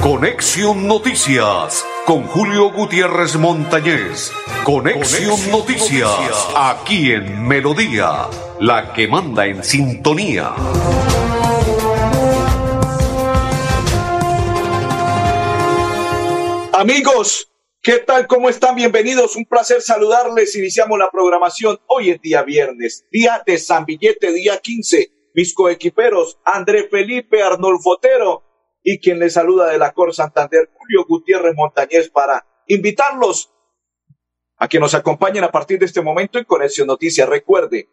Conexión Noticias con Julio Gutiérrez Montañez. Conexión, Noticias, aquí en Melodía, la que manda en sintonía. Amigos, ¿qué tal? ¿Cómo están? Bienvenidos. Un placer saludarles. Iniciamos la programación. Hoy es día viernes, día de San Billete, día 15. Mis coequiperos, André Felipe Arnolfotero y quien les saluda de la Cor Santander, Julio Gutiérrez Montañez, para invitarlos a que nos acompañen a partir de este momento en Conexión Noticias. Recuerde,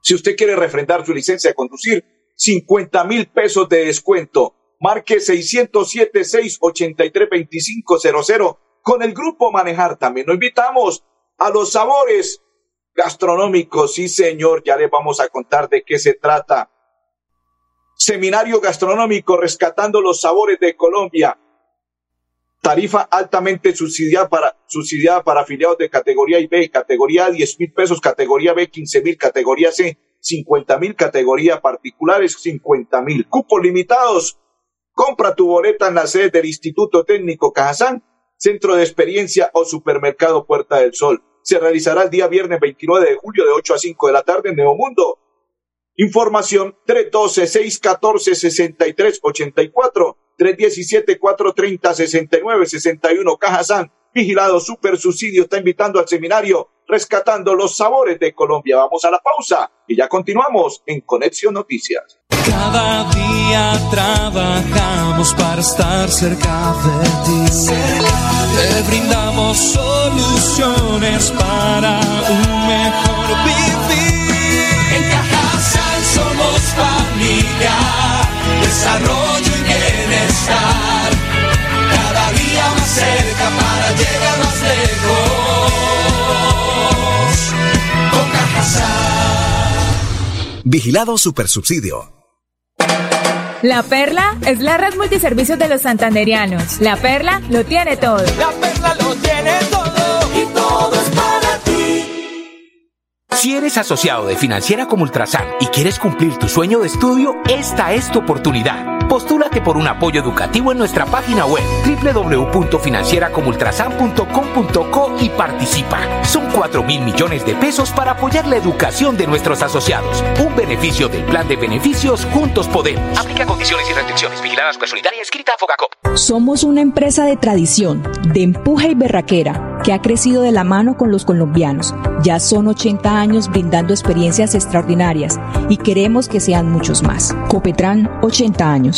si usted quiere refrendar su licencia de conducir, 50 mil pesos de descuento. Marque 607-683-2500 con el grupo Manejar. También nos invitamos a los sabores gastronómicos. Sí, señor, ya les vamos a contar de qué se trata. Seminario gastronómico rescatando los sabores de Colombia. Tarifa altamente subsidiada para, subsidiada para afiliados de categoría B, categoría A 10 mil pesos, categoría B 15 mil, categoría C 50 mil, categoría particulares 50 mil. Cupos limitados. Compra tu boleta en la sede del Instituto Técnico Cajazán, Centro de Experiencia o Supermercado Puerta del Sol. Se realizará el día viernes 29 de julio de 8 a 5 de la tarde en Neomundo. Información 312-614-6384, 317-430-6961, Caja San, vigilado super subsidio, está invitando al seminario Rescatando los Sabores de Colombia. Vamos a la pausa y ya continuamos en Conexión Noticias. Cada día trabajamos para estar cerca de ti. Te brindamos soluciones para un mejor vivir. En Cajasal somos familia, desarrollo y bienestar. Cada día más cerca para llegar más lejos. Vigilado Supersubsidio. La Perla es la red multiservicios de los santanderianos. La Perla lo tiene todo. La perla lo tiene todo y todo es para ti. Si eres asociado de Financiera como Ultrasan y quieres cumplir tu sueño de estudio, esta es tu oportunidad. Postúlate por un apoyo educativo en nuestra página web www.financieracomultrasan.com.co y participa. Son 4 mil millones de pesos para apoyar la educación de nuestros asociados. Un beneficio del plan de beneficios Juntos Podemos. Aplica condiciones y restricciones. Vigilada Supersolidaria inscrita a Fogacop. Somos una empresa de tradición, de empuje y berraquera, que ha crecido de la mano con los colombianos. Ya son 80 años brindando experiencias extraordinarias y queremos que sean muchos más. Copetran, 80 años.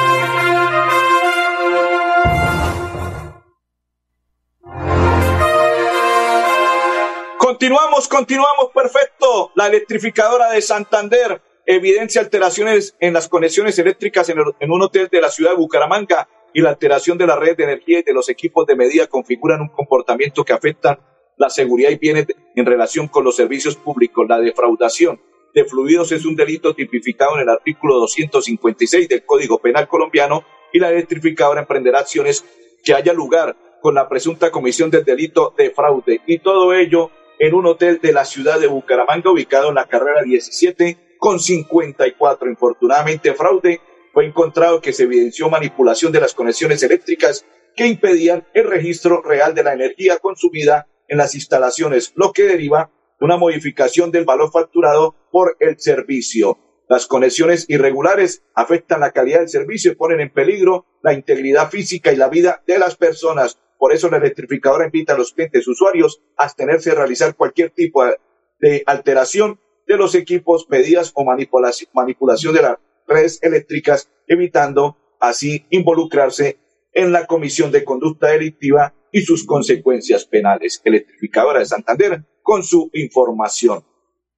Continuamos, continuamos, perfecto. La electrificadora de Santander evidencia alteraciones en las conexiones eléctricas en, un hotel de la ciudad de Bucaramanga y la alteración de la red de energía y de los equipos de medida configuran un comportamiento que afecta la seguridad y bienes en relación con los servicios públicos. La defraudación de fluidos es un delito tipificado en el artículo 256 del Código Penal colombiano y la electrificadora emprenderá acciones que haya lugar con la presunta comisión del delito de fraude y todo ello en un hotel de la ciudad de Bucaramanga ubicado en la carrera 17 con 54. Infortunadamente, fraude fue encontrado que se evidenció manipulación de las conexiones eléctricas que impedían el registro real de la energía consumida en las instalaciones, lo que deriva de una modificación del valor facturado por el servicio. Las conexiones irregulares afectan la calidad del servicio y ponen en peligro la integridad física y la vida de las personas. Por eso la electrificadora invita a los clientes usuarios a abstenerse de realizar cualquier tipo de- alteración de los equipos, medidas o manipulación, de las redes eléctricas, evitando así involucrarse en la comisión de conducta delictiva y sus consecuencias penales. Electrificadora de Santander con su información.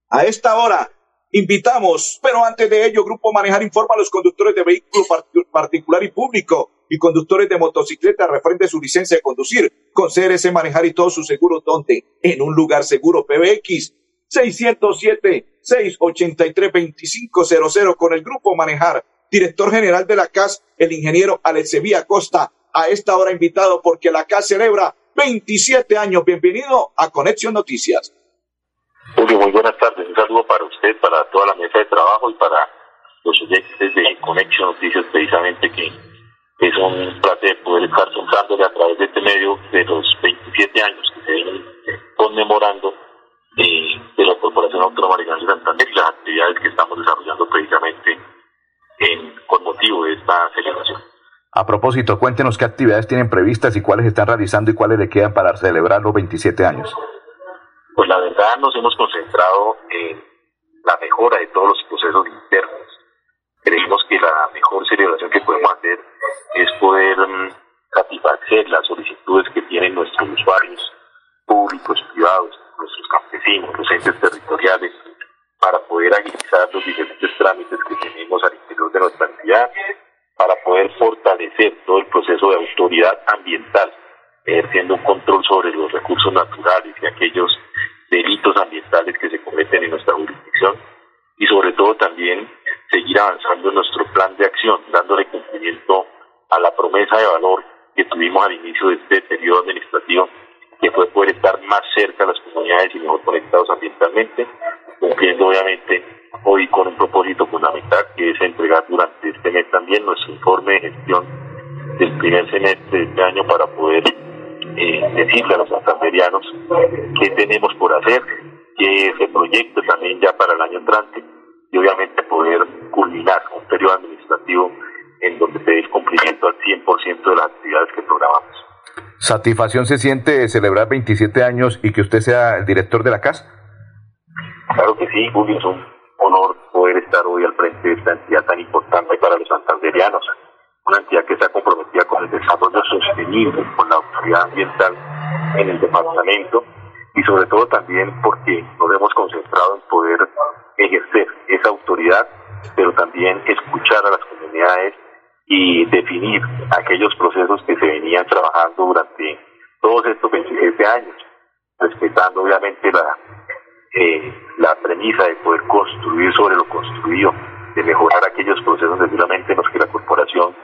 A esta hora Invitamos, pero antes de ello, Grupo Manejar informa a los conductores de vehículo particular y público y conductores de motocicleta refrende su licencia de conducir con CRC Manejar y todos sus seguros donde en un lugar seguro PBX 607-683-2500 con el Grupo Manejar. Director General de la CAS, el ingeniero Alexevía Costa, a esta hora invitado porque la CAS celebra 27 años. Bienvenido a Conexión Noticias. Julio, muy buenas tardes. Un saludo para usted, para toda la mesa de trabajo y para los oyentes de Conexión Noticias, precisamente que es un placer poder estar contándole a través de este medio de los 27 años que se vienen conmemorando de, de la Corporación Autónoma de Santander y las actividades que estamos desarrollando precisamente en, con motivo de esta celebración. A propósito, cuéntenos qué actividades tienen previstas y cuáles están realizando y cuáles le quedan para celebrar los 27 años. Pues la verdad nos hemos concentrado en la mejora de todos los procesos internos. Creemos que la mejor celebración que podemos hacer es poder mm, satisfacer las solicitudes que tienen nuestros usuarios públicos, privados, nuestros campesinos, los entes territoriales, para poder agilizar los diferentes trámites que tenemos al interior de nuestra entidad, para poder fortalecer todo el proceso de autoridad ambiental, ejerciendo un control sobre los recursos naturales y aquellos delitos ambientales que se cometen en nuestra jurisdicción y sobre todo también seguir avanzando en nuestro plan de acción, dándole cumplimiento a la promesa de valor que tuvimos al inicio de este periodo administrativo, que fue poder estar más cerca a las comunidades y mejor conectados ambientalmente, cumpliendo obviamente hoy con un propósito fundamental que es entregar durante este mes también nuestro informe de gestión del primer semestre de este año para poder eh, decirle a los santanderianos qué tenemos por hacer, que se proyecte también ya para el año entrante y obviamente poder culminar un periodo administrativo en donde se dé el cumplimiento al 100% de las actividades que programamos. ¿Satisfacción se siente celebrar 27 años y que usted sea el director de la casa? Claro que sí, Julio, es un honor poder estar hoy al frente de esta entidad tan importante para los santanderianos una entidad que está comprometida con el desarrollo sostenible, con la autoridad ambiental en el departamento y sobre todo también porque nos hemos concentrado en poder ejercer esa autoridad, pero también escuchar a las comunidades y definir aquellos procesos que se venían trabajando durante todos estos 27 años, respetando obviamente la, eh, la premisa de poder construir sobre lo construido, de mejorar aquellos procesos seguramente en los que la corporación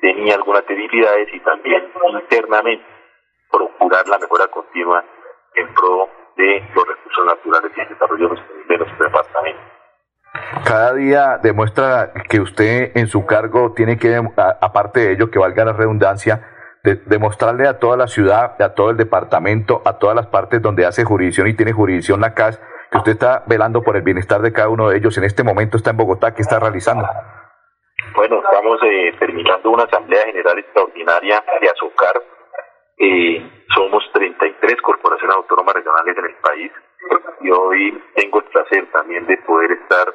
tenía algunas debilidades y también internamente procurar la mejora continua en pro de los recursos naturales y el desarrollo de nuestro departamento. Cada día demuestra que usted en su cargo tiene que, aparte de ello, que valga la redundancia, de, demostrarle a toda la ciudad, a todo el departamento, a todas las partes donde hace jurisdicción y tiene jurisdicción la CAS, que usted está velando por el bienestar de cada uno de ellos. En este momento está en Bogotá, ¿qué está realizando? Bueno, estamos eh, terminando una Asamblea General Extraordinaria de Azúcar. Eh, 33 corporaciones autónomas regionales en el país y hoy tengo el placer también de poder estar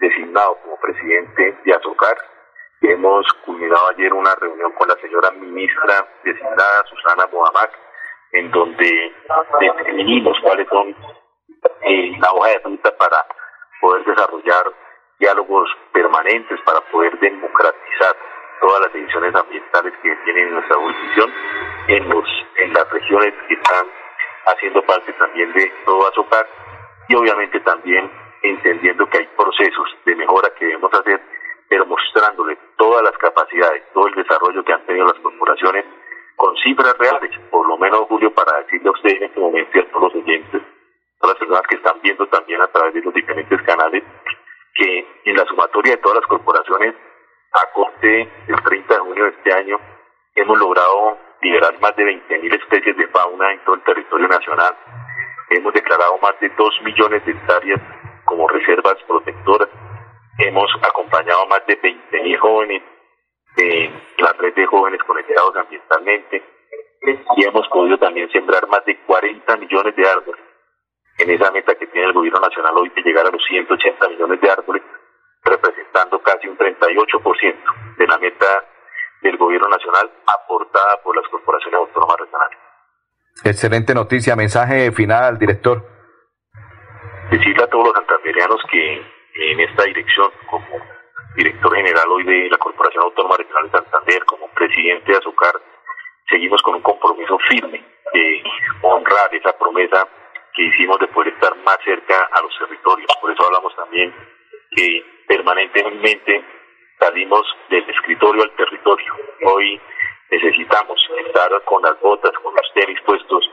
designado como presidente de Azúcar. Hemos culminado ayer una reunión con la señora ministra designada, Susana Mohamed, en donde definimos cuáles son eh, la hoja de ruta para poder desarrollar diálogos permanentes para poder democratizar todas las decisiones ambientales que tienen nuestra jurisdicción en los en las regiones que están haciendo parte también de todo Azúcar y obviamente también entendiendo que hay procesos de mejora que debemos hacer, pero mostrándole todas las capacidades, todo el desarrollo que han tenido las corporaciones con cifras reales, por lo menos Julio, para decirle a usted en este momento y a todos los oyentes, a las personas que están viendo también a través de los diferentes canales, que en la sumatoria de todas las corporaciones, a corte del 30 de junio de este año, hemos logrado liberar más de 20.000 especies de fauna en todo el territorio nacional. Hemos declarado más de 2 millones de hectáreas como reservas protectoras. Hemos acompañado a más de 20.000 jóvenes en la red de jóvenes conectados ambientalmente y hemos podido también sembrar más de 40 millones de árboles en esa meta que tiene el gobierno nacional hoy de llegar a los 180 millones de árboles, representando casi un 38% de la meta del gobierno nacional aportada por las corporaciones autónomas regionales. Excelente noticia. Mensaje final, director. Decirle a todos los santanderianos que en esta dirección como director general hoy de la Corporación Autónoma Regional de Santander, como presidente de Azúcar, seguimos con un compromiso firme de honrar esa promesa que hicimos de poder estar más cerca a los territorios. Por eso hablamos también que permanentemente salimos del escritorio al territorio. Hoy necesitamos estar con las botas, con los tenis puestos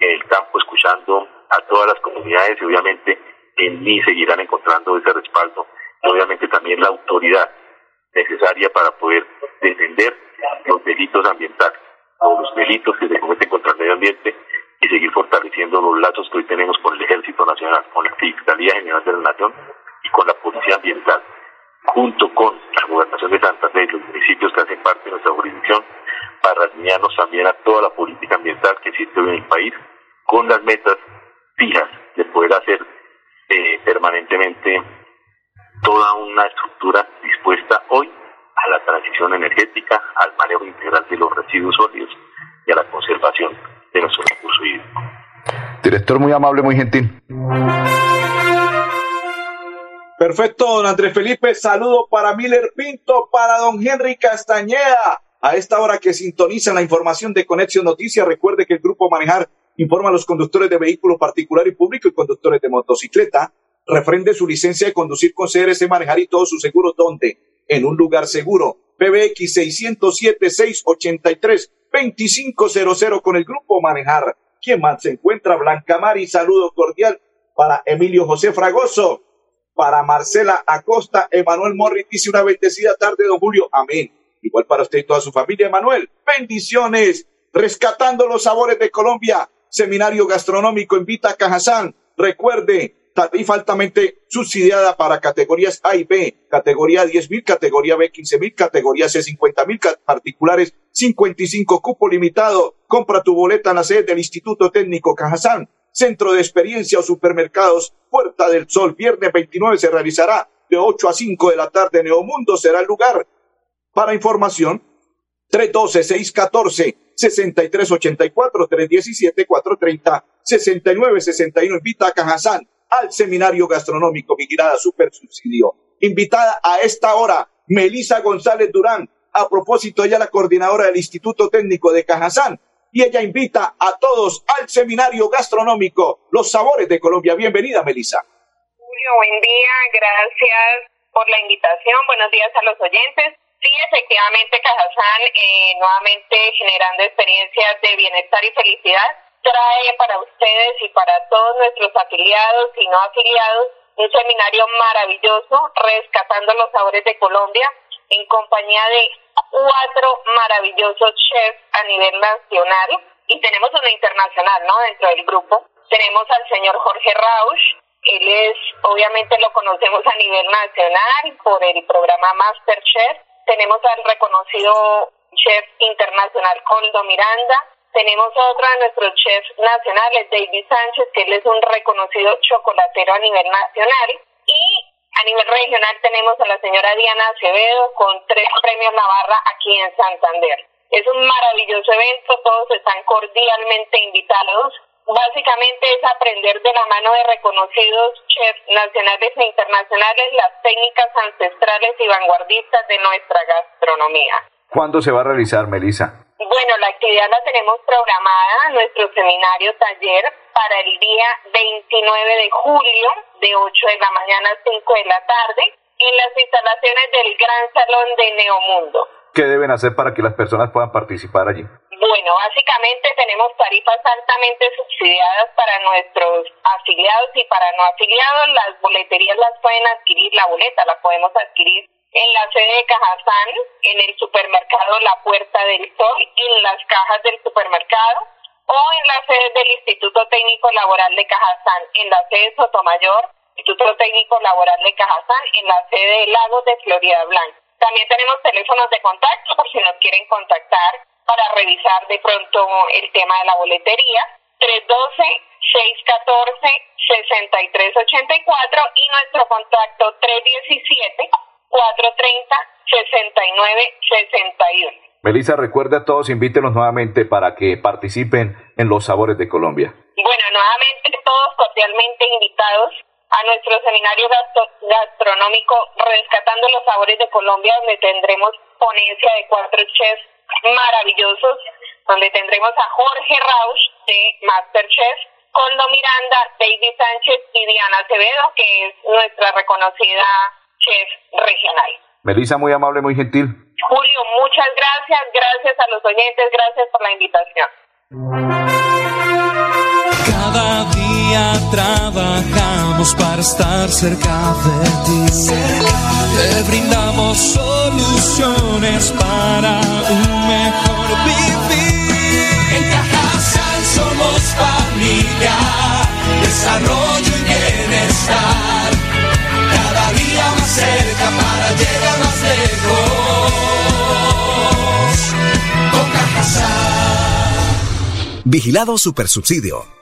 en el campo, escuchando a todas las comunidades y obviamente en mí seguirán encontrando ese respaldo y obviamente también la autoridad necesaria para poder defender los delitos ambientales o los delitos que se cometen contra el medio ambiente y seguir fortaleciendo los lazos que hoy tenemos con el Ejército Nacional, con la Fiscalía General de la Nación y con la Policía Ambiental, junto con la Gobernación de Santander y los municipios que hacen parte de nuestra jurisdicción, para alinearnos también a toda la política ambiental que existe en el país, con las metas fijas de poder hacer eh, permanentemente toda una estructura dispuesta hoy a la transición energética, al manejo integral de los residuos sólidos y a la conservación de nuestro recurso hídrico. Director muy amable, muy gentil. Perfecto, don Andrés Felipe. Saludo para Miller Pinto, para don Henry Castañeda. A esta hora que sintonizan la información de Conexión Noticias, recuerde que el Grupo Manejar informa a los conductores de vehículos particular y público y conductores de motocicleta. Refrende su licencia de conducir con CRC Manejar y todos sus seguros. ¿Dónde? En un lugar seguro. PBX 607-683-2500 con el Grupo Manejar. ¿Quién más se encuentra? Blanca Mari, saludo cordial para Emilio José Fragoso, para Marcela Acosta, Emanuel Morri, dice una bendecida tarde, don Julio. Amén. Igual para usted y toda su familia, Emanuel. Bendiciones. Rescatando los sabores de Colombia. Seminario Gastronómico invita a Cajazán. Recuerde, tarifa altamente subsidiada para categorías A y B, categoría 10 mil, categoría B 15 mil, categoría C 50 mil, particulares 55 cupo limitado. Compra tu boleta en la sede del Instituto Técnico Cajazán, Centro de Experiencia o Supermercados, Puerta del Sol, viernes 29 se realizará de 8 a 5 de la tarde. Neomundo será el lugar. Para información, 312-614-6384, 317-430-6961. Invita a Cajazán al seminario gastronómico vigilada super subsidio. Invitada a esta hora, Melisa González Durán. A propósito, ella la coordinadora del Instituto Técnico de Cajazán. Y ella invita a todos al seminario gastronómico Los Sabores de Colombia. Bienvenida, Melisa. Julio, buen día. Gracias por la invitación. Buenos días a los oyentes. Sí, efectivamente, Cajazán, eh, nuevamente generando experiencias de bienestar y felicidad, trae para ustedes y para todos nuestros afiliados y no afiliados un seminario maravilloso, rescatando los sabores de Colombia, en compañía de cuatro maravillosos chefs a nivel nacional y tenemos uno internacional, ¿no? Dentro del grupo. Tenemos al señor Jorge Rausch, él es, obviamente lo conocemos a nivel nacional por el programa Masterchef. Tenemos al reconocido chef internacional Coldo Miranda. Tenemos otro de nuestros chefs nacionales, David Sánchez, que él es un reconocido chocolatero a nivel nacional. Y a nivel regional tenemos a la señora Diana Acevedo con tres premios Navarra aquí en Santander. Es un maravilloso evento, todos están cordialmente invitados. Básicamente es aprender de la mano de reconocidos chefs nacionales e internacionales las técnicas ancestrales y vanguardistas de nuestra gastronomía. ¿Cuándo se va a realizar, Melissa? Bueno, la actividad la tenemos programada, nuestro seminario taller, para el día 29 de julio, de 8 de la mañana a 5 de la tarde, en las instalaciones del Gran Salón de Neomundo. ¿Qué deben hacer para que las personas puedan participar allí? Bueno, básicamente tenemos tarifas altamente subsidiadas para nuestros afiliados y para no afiliados. Las boleterías las pueden adquirir, la boleta la podemos adquirir en la sede de Cajazán, en el supermercado La Puerta del Sol, en las cajas del supermercado o en la sede del Instituto Técnico Laboral de Cajazán, en la sede Sotomayor, Instituto Técnico Laboral de Cajazán, en la sede de Lagos de Florida Blanca. También tenemos teléfonos de contacto por si nos quieren contactar para revisar de pronto el tema de la boletería. 312-614-6384 y nuestro contacto 317 430-6961. Melissa, recuerda a todos, invítenos nuevamente para que participen en los sabores de Colombia. Bueno, nuevamente todos cordialmente invitados a nuestro seminario gastronómico Rescatando los Sabores de Colombia, donde tendremos ponencia de cuatro chefs maravillosos, donde tendremos a Jorge Rausch de Masterchef, Coldo Miranda, David Sánchez y Diana Acevedo, que es nuestra reconocida chef regional. Melissa, muy amable, muy gentil. Julio, muchas gracias, gracias a los oyentes, gracias por la invitación. Cada día trabajamos para estar cerca de ti. Te brindamos soluciones para un mejor vivir. En Cajasal somos familia, desarrollo y bienestar. Cada día más cerca para llegar más lejos. Con Cajasal. Vigilado Supersubsidio.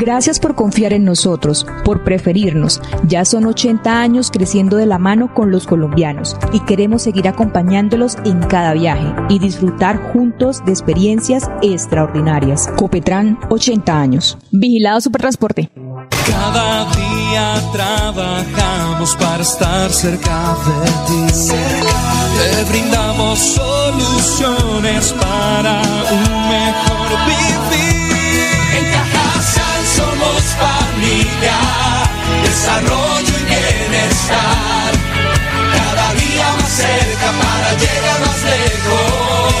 Gracias por confiar en nosotros, por preferirnos. Ya son 80 años creciendo de la mano con los colombianos y queremos seguir acompañándolos en cada viaje y disfrutar juntos de experiencias extraordinarias. Copetran, 80 años. Vigilado Supertransporte. Cada día trabajamos para estar cerca de ti. Te brindamos soluciones para un mejor desarrollo y bienestar. Cada día más cerca para llegar más lejos.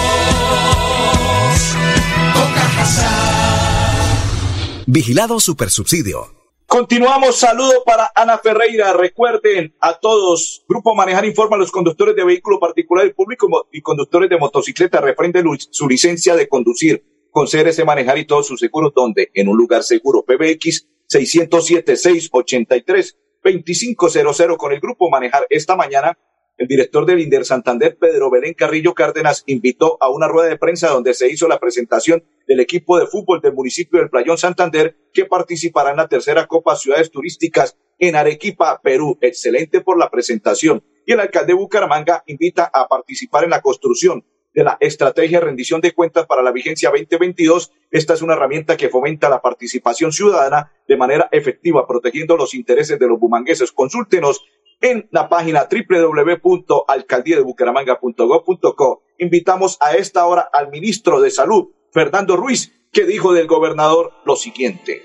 Vigilado Supersubsidio. Continuamos, saludo para Ana Ferreira. Recuerden a todos, Grupo Manejar informa a los conductores de vehículo particular y público y conductores de motocicleta, refrende su licencia de conducir con CRC Manejar y todos sus seguros, donde en un lugar seguro, PBX 607-683-2500 con el Grupo Manejar esta mañana el director del INDER Santander, Pedro Belén Carrillo Cárdenas, invitó a una rueda de prensa donde se hizo la presentación del equipo de fútbol del municipio del Playón Santander que participará en la tercera Copa Ciudades Turísticas en Arequipa, Perú. Excelente por la presentación. Y el alcalde Bucaramanga invita a participar en la construcción de la estrategia de rendición de cuentas para la vigencia 2022. Esta es una herramienta que fomenta la participación ciudadana de manera efectiva, protegiendo los intereses de los bumangueses. Consúltenos en la página www.alcaldiedebucaramanga.gov.co. Invitamos a esta hora al ministro de Salud, Fernando Ruiz, que dijo del gobernador lo siguiente.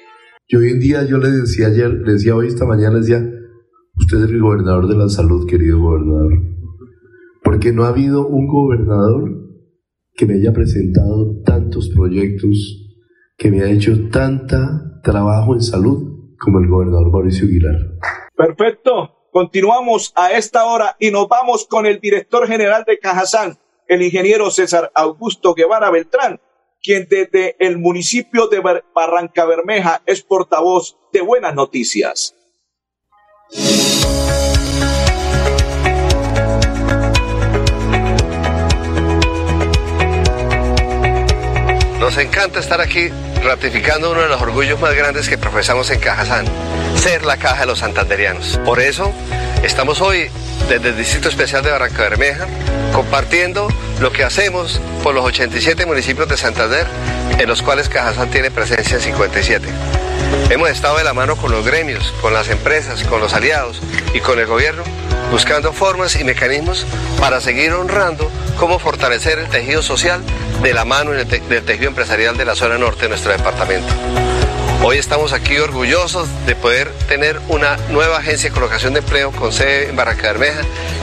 Yo hoy en día, yo le decía ayer, le decía hoy esta mañana, le decía, usted es el gobernador de la salud, querido gobernador. Porque no ha habido un gobernador que me haya presentado tantos proyectos, que me ha hecho tanta trabajo en salud como el gobernador Mauricio Aguilar. Perfecto. Continuamos a esta hora y nos vamos con el director general de Cajazán, el ingeniero César Augusto Guevara Beltrán, quien desde el municipio de Barranca Bermeja es portavoz de Buenas Noticias. Nos encanta estar aquí ratificando uno de los orgullos más grandes que profesamos en Cajazán, ser la caja de los santanderianos. Por eso estamos hoy desde el Distrito Especial de Barranca Bermeja compartiendo lo que hacemos por los 87 municipios de Santander, en los cuales Cajazán tiene presencia en 57. Hemos estado de la mano con los gremios, con las empresas, con los aliados y con el gobierno, buscando formas y mecanismos para seguir honrando cómo fortalecer el tejido social de la mano del tejido empresarial de la zona norte de nuestro departamento. Hoy estamos aquí orgullosos de poder tener una nueva agencia de colocación de empleo con sede en Barranca Bermeja,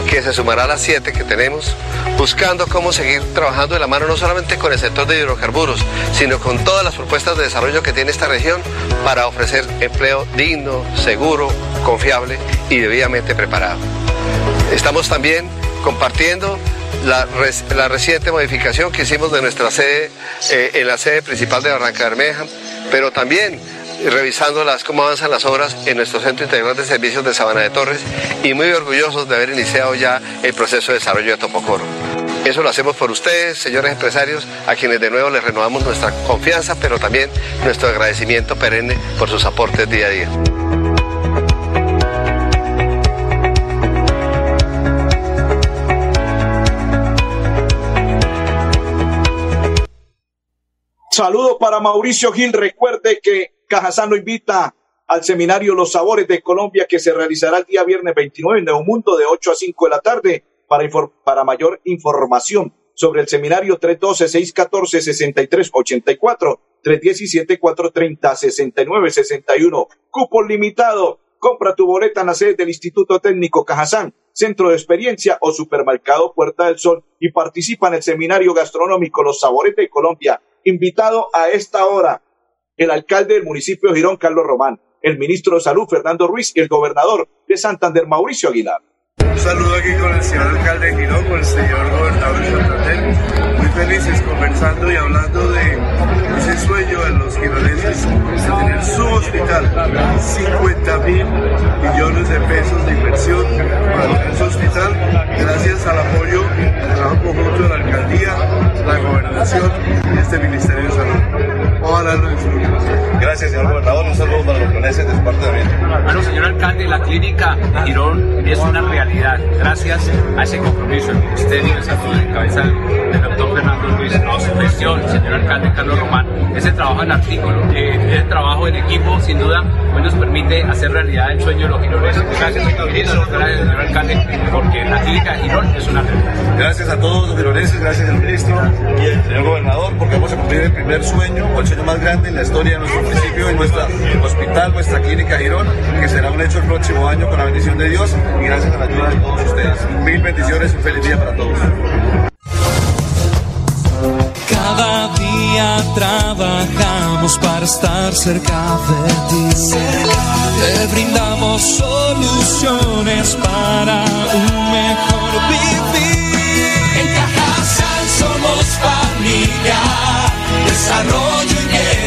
que se sumará a las siete que tenemos, buscando cómo seguir trabajando de la mano no solamente con el sector de hidrocarburos, sino con todas las propuestas de desarrollo que tiene esta región para ofrecer empleo digno, seguro, confiable y debidamente preparado. Estamos también compartiendo la, reciente modificación que hicimos de nuestra sede eh, en la sede principal de Barranca Bermeja, pero también revisando las, cómo avanzan las obras en nuestro Centro Integral de Servicios de Sabana de Torres y muy orgullosos de haber iniciado ya el proceso de desarrollo de Topocoro. Eso lo hacemos por ustedes, señores empresarios, a quienes de nuevo les renovamos nuestra confianza, pero también nuestro agradecimiento perenne por sus aportes día a día. Saludo para Mauricio Gil. Recuerde que Cajazán lo invita al seminario Los Sabores de Colombia que se realizará el día viernes 29 en Neomundo de 8 a 5 de la tarde. Para, para mayor información sobre el seminario 312-614-6384, 317-430-6961. Cupo limitado. Compra tu boleta en la sede del Instituto Técnico Cajazán, Centro de Experiencia o Supermercado Puerta del Sol y participa en el seminario gastronómico Los Sabores de Colombia invitado a esta hora el alcalde del municipio de Girón, Carlos Román, el ministro de Salud, Fernando Ruiz, y el gobernador de Santander, Mauricio Aguilar. Un saludo aquí con el señor alcalde de Girón, con el señor gobernador de Santander. Muy felices conversando y hablando de ese sueño de los gironeses de tener su hospital. 50 mil millones de pesos de inversión para su hospital, gracias al apoyo del trabajo conjunto de la alcaldía, la gobernación y este Ministerio de Salud. Gracias, señor gobernador. Un saludo para los gironeses de su parte también. Bueno, señor alcalde, la clínica de Girón es una realidad gracias a ese compromiso del Ministerio de Salud en cabeza del doctor Fernando Luis, a su gestión, señor alcalde Carlos Román, ese trabajo en artículo, eh, ese trabajo en equipo, sin duda, pues nos permite hacer realidad el sueño de los gironeses. Gracias, señor ministro, gracias, señor alcalde, porque la clínica de Girón es una realidad. Gracias a todos los gironeses, gracias al ministro y al señor gobernador, porque vamos a cumplir el primer sueño, o el sueño más grande en la historia de nuestro municipio, en nuestro hospital, nuestra clínica Girón, que será un hecho el próximo año con la bendición de Dios y gracias a la ayuda de todos ustedes. Mil bendiciones y un feliz día para todos. Cada día trabajamos para estar cerca de ti. Te brindamos soluciones para un mejor vivir. En Cajasal somos familia, desarrollo y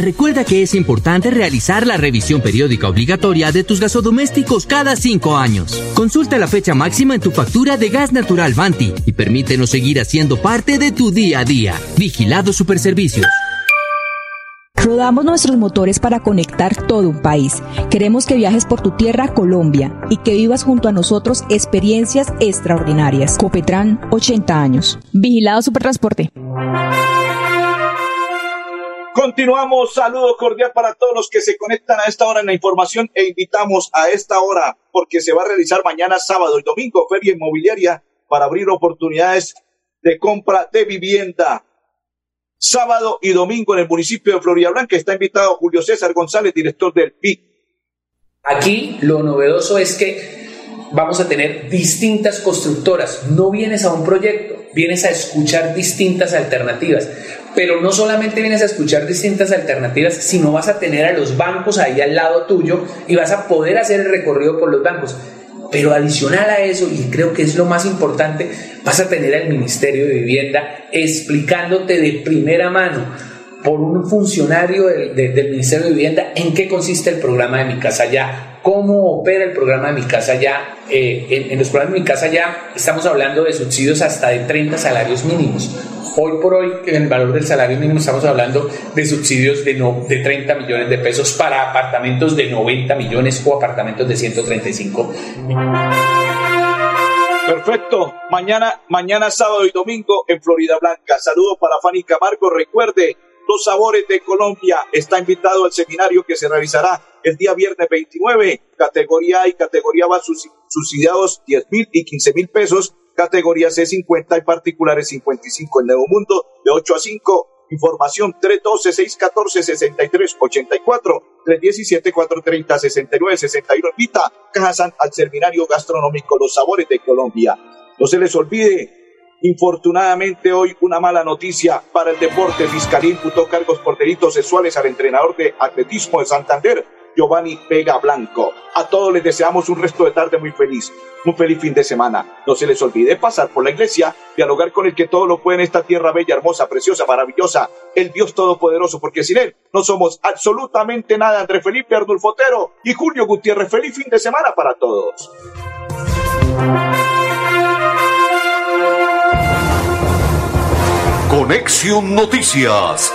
Recuerda que es importante realizar la revisión periódica obligatoria de tus gasodomésticos cada cinco años. Consulta la fecha máxima en tu factura de gas natural Vanti y permítenos seguir haciendo parte de tu día a día. Vigilado Superservicios. Rodamos nuestros motores para conectar todo un país. Queremos que viajes por tu tierra, Colombia, y que vivas junto a nosotros experiencias extraordinarias. Copetran, 80 años. Vigilado Supertransporte. Continuamos, saludo cordial para todos los que se conectan a esta hora en la información e invitamos a esta hora porque se va a realizar mañana sábado y domingo feria inmobiliaria para abrir oportunidades de compra de vivienda. Sábado y domingo en el municipio de Florida Blanca está invitado Julio César González, director del PIC. Aquí lo novedoso es que vamos a tener distintas constructoras. No vienes a un proyecto, vienes a escuchar distintas alternativas. Pero no solamente vienes a escuchar distintas alternativas, sino vas a tener a los bancos ahí al lado tuyo y vas a poder hacer el recorrido por los bancos. Pero adicional a eso, y creo que es lo más importante, vas a tener al Ministerio de Vivienda explicándote de primera mano por un funcionario del, de, del Ministerio de Vivienda en qué consiste el programa de Mi Casa Ya, cómo opera el programa de Mi Casa Ya. Eh, en, los programas de Mi Casa Ya estamos hablando de subsidios hasta de 30 salarios mínimos. Hoy por hoy, en el valor del salario mínimo, estamos hablando de subsidios de, no, de 30 millones de pesos para apartamentos de 90 millones o apartamentos de 135 millones. Perfecto. Mañana, mañana sábado y domingo en Florida Blanca. Saludos para Fanny Camargo. Recuerde, los sabores de Colombia está invitado al seminario que se realizará el día viernes 29. Categoría A y categoría B subsidiados 10 mil y 15 mil pesos. Categoría C 50 y particulares 55. El Nuevo Mundo de 8 a 5. Información 312-614-6384, 317-430-6961. Invita Cajasan al seminario gastronómico Los Sabores de Colombia. No se les olvide, infortunadamente hoy una mala noticia para el deporte. Fiscalía imputó cargos por delitos sexuales al entrenador de atletismo de Santander, Giovanni Vega Blanco. A todos les deseamos un resto de tarde muy feliz, un feliz fin de semana. No se les olvide pasar por la iglesia, dialogar con el que todo lo puede en esta tierra bella, hermosa, preciosa, maravillosa, el Dios Todopoderoso, porque sin él no somos absolutamente nada. André Felipe Arnulfo Otero y Julio Gutiérrez, feliz fin de semana para todos. Conexión Noticias